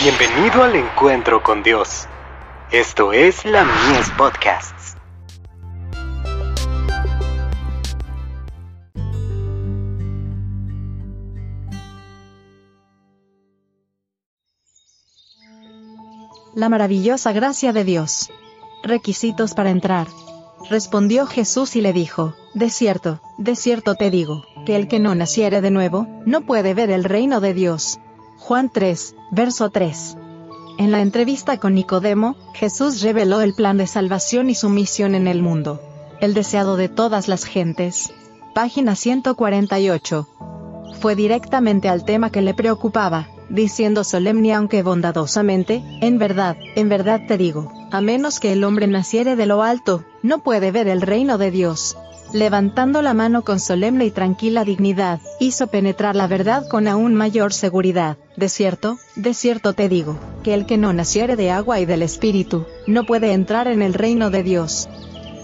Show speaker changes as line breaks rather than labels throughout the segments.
Bienvenido al encuentro con Dios. Esto es la Mies Podcasts.
La maravillosa gracia de Dios. Requisitos para entrar. Respondió Jesús y le dijo, De cierto, de cierto te digo, que el que no naciere de nuevo, no puede ver el reino de Dios. Juan 3, verso 3. En la entrevista con Nicodemo, Jesús reveló el plan de salvación y su misión en el mundo. El deseado de todas las gentes. Página 148. Fue directamente al tema que le preocupaba, diciendo solemne aunque bondadosamente, en verdad, en verdad te digo, a menos que el hombre naciere de lo alto, no puede ver el reino de Dios. Levantando la mano con solemne y tranquila dignidad, hizo penetrar la verdad con aún mayor seguridad. De cierto, de cierto te digo, que el que no naciere de agua y del Espíritu, no puede entrar en el reino de Dios.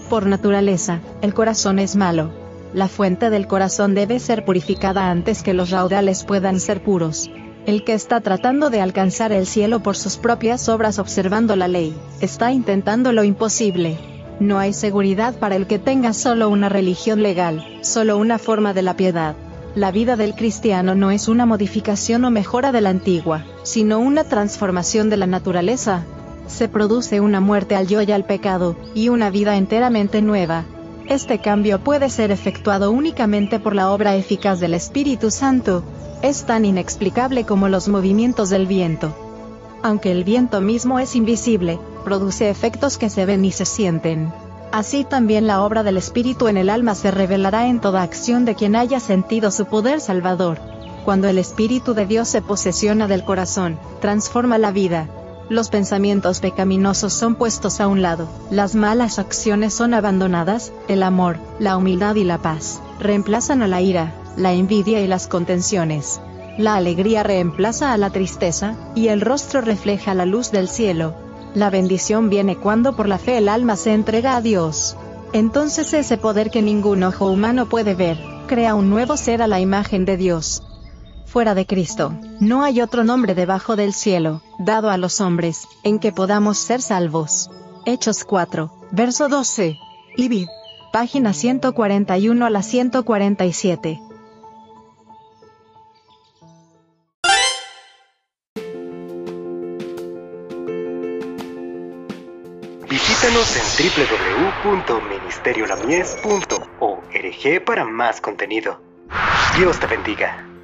Por naturaleza, el corazón es malo. La fuente del corazón debe ser purificada antes que los raudales puedan ser puros. El que está tratando de alcanzar el cielo por sus propias obras observando la ley, está intentando lo imposible. No hay seguridad para el que tenga solo una religión legal, solo una forma de la piedad. La vida del cristiano no es una modificación o mejora de la antigua, sino una transformación de la naturaleza. Se produce una muerte al yo y al pecado, y una vida enteramente nueva. Este cambio puede ser efectuado únicamente por la obra eficaz del Espíritu Santo, es tan inexplicable como los movimientos del viento. Aunque el viento mismo es invisible, produce efectos que se ven y se sienten. Así también la obra del Espíritu en el alma se revelará en toda acción de quien haya sentido su poder salvador. Cuando el Espíritu de Dios se posesiona del corazón, transforma la vida. Los pensamientos pecaminosos son puestos a un lado, las malas acciones son abandonadas, el amor, la humildad y la paz reemplazan a la ira, la envidia y las contenciones. La alegría reemplaza a la tristeza, y el rostro refleja la luz del cielo. La bendición viene cuando por la fe el alma se entrega a Dios. Entonces ese poder que ningún ojo humano puede ver, crea un nuevo ser a la imagen de Dios. Fuera de Cristo, no hay otro nombre debajo del cielo, dado a los hombres, en que podamos ser salvos. Hechos 4, verso 12. Ibid. Página 141 a la 147.
Visítanos en www.ministeriolamies.org para más contenido. Dios te bendiga.